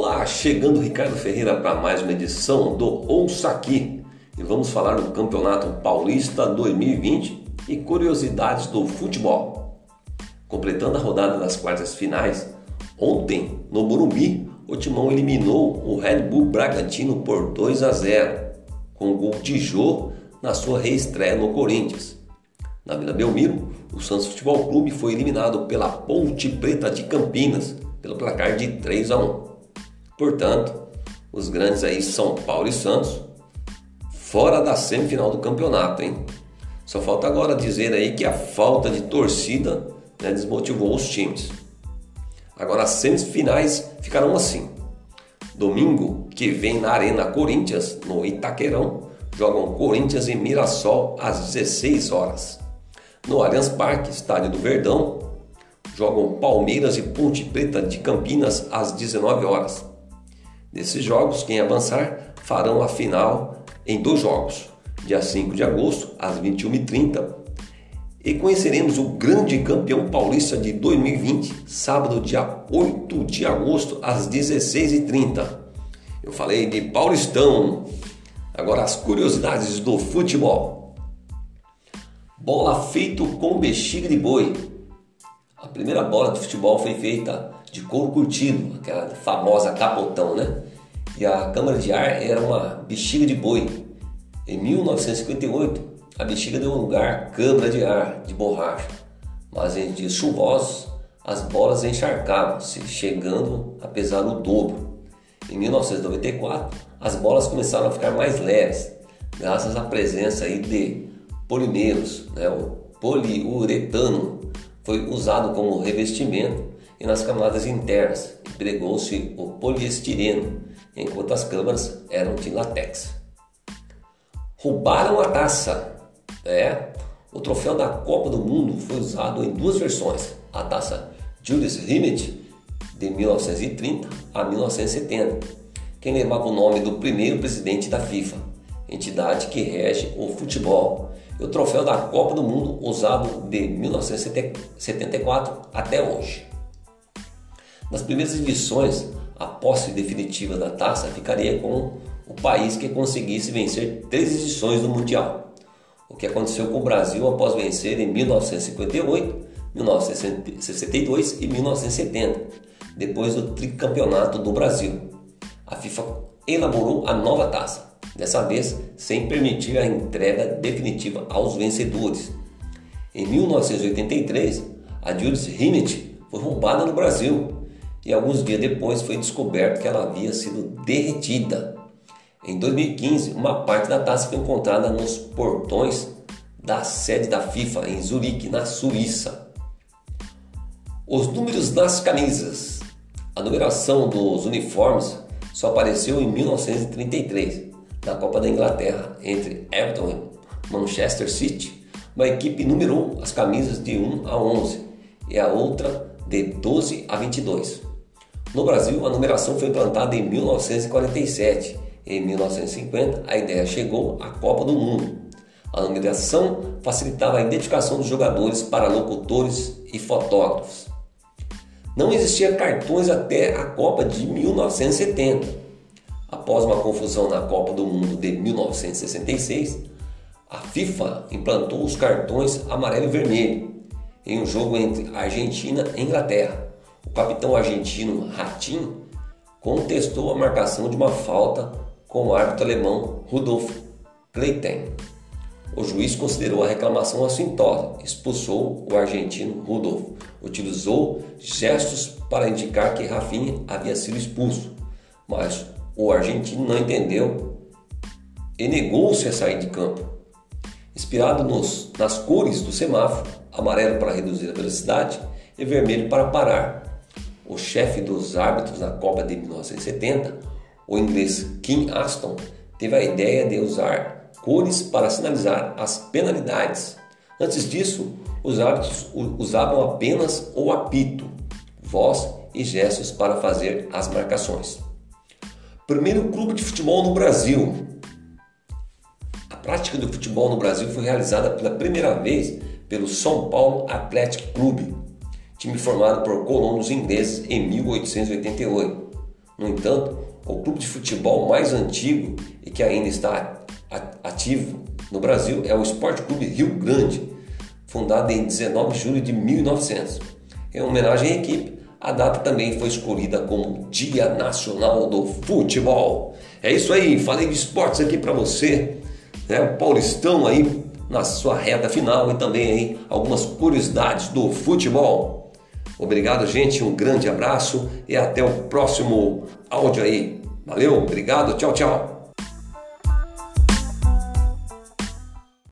Olá, chegando Ricardo Ferreira para mais uma edição do Ouça Aqui e vamos falar do Campeonato Paulista 2020 e curiosidades do futebol. Completando a rodada das quartas finais, ontem no Morumbi, o Timão eliminou o Red Bull Bragantino por 2 a 0, com o gol de Jô na sua reestreia no Corinthians. Na Vila Belmiro, o Santos Futebol Clube foi eliminado pela Ponte Preta de Campinas pelo placar de 3 a 1. Portanto, os grandes aí São Paulo e Santos fora da semifinal do campeonato, hein? Só falta agora dizer aí que a falta de torcida né, desmotivou os times. Agora as semifinais ficarão assim. Domingo que vem na Arena Corinthians, no Itaquerão, jogam Corinthians e Mirassol às 16 horas. No Allianz Parque, estádio do Verdão, jogam Palmeiras e Ponte Preta de Campinas às 19 horas. Desses jogos, quem avançar farão a final em dois jogos, dia 5 de agosto, às 21h30. E conheceremos o grande campeão paulista de 2020, sábado, dia 8 de agosto, às 16h30. Eu falei de Paulistão. Agora as curiosidades do futebol. Bola feito com bexiga de boi. A primeira bola de futebol foi feita de couro curtido, aquela famosa capotão, né? E a câmara de ar era uma bexiga de boi. Em 1958, a bexiga deu lugar à câmara de ar de borracha, mas em dias chuvosos as bolas encharcavam-se, chegando a pesar o dobro. Em 1994, as bolas começaram a ficar mais leves, graças à presença aí de polimeros, né? o poliuretano foi usado como revestimento e nas camadas internas empregou-se o poliestireno, enquanto as câmaras eram de látex. Roubaram a taça. É, o troféu da Copa do Mundo foi usado em duas versões: a taça Julius Rimet de 1930 a 1970, quem levava o nome do primeiro presidente da FIFA, entidade que rege o futebol, e o troféu da Copa do Mundo usado de 1974 até hoje. Nas primeiras edições, a posse definitiva da taça ficaria com o país que conseguisse vencer três edições do Mundial. O que aconteceu com o Brasil após vencer em 1958, 1962 e 1970, depois do tricampeonato do Brasil. A FIFA elaborou a nova taça, dessa vez sem permitir a entrega definitiva aos vencedores. Em 1983, a Jules Rimet foi roubada no Brasil e alguns dias depois foi descoberto que ela havia sido derretida. Em 2015, uma parte da taça foi encontrada nos portões da sede da FIFA em Zurique, na Suíça. Os números nas camisas. A numeração dos uniformes só apareceu em 1933, na Copa da Inglaterra, entre Everton e Manchester City. Uma equipe numerou as camisas de 1 a 11 e a outra de 12 a 22. No Brasil, a numeração foi implantada em 1947. Em 1950, a ideia chegou à Copa do Mundo. A numeração facilitava a identificação dos jogadores para locutores e fotógrafos. Não existia cartões até a Copa de 1970. Após uma confusão na Copa do Mundo de 1966, a FIFA implantou os cartões amarelo e vermelho em um jogo entre Argentina e Inglaterra o capitão argentino Ratin contestou a marcação de uma falta com o árbitro alemão Rudolf Kleiten. O juiz considerou a reclamação assintosa, expulsou o argentino Rudolf, utilizou gestos para indicar que Rafinha havia sido expulso, mas o argentino não entendeu e negou-se a sair de campo. Inspirado nos, nas cores do semáforo, amarelo para reduzir a velocidade e vermelho para parar, o chefe dos árbitros na Copa de 1970, o inglês Kim Aston, teve a ideia de usar cores para sinalizar as penalidades. Antes disso, os árbitros usavam apenas o apito, voz e gestos para fazer as marcações. Primeiro clube de futebol no Brasil. A prática do futebol no Brasil foi realizada pela primeira vez pelo São Paulo Athletic Clube, time formado por colonos ingleses em 1888. No entanto, o clube de futebol mais antigo e que ainda está ativo no Brasil é o Esporte Clube Rio Grande, fundado em 19 de julho de 1900. Em homenagem à equipe, a data também foi escolhida como Dia Nacional do Futebol. É isso aí, falei de esportes aqui para você, né? O Paulistão aí na sua reta final e também aí algumas curiosidades do futebol. Obrigado, gente, um grande abraço e até o próximo áudio aí. Valeu, obrigado, tchau, tchau.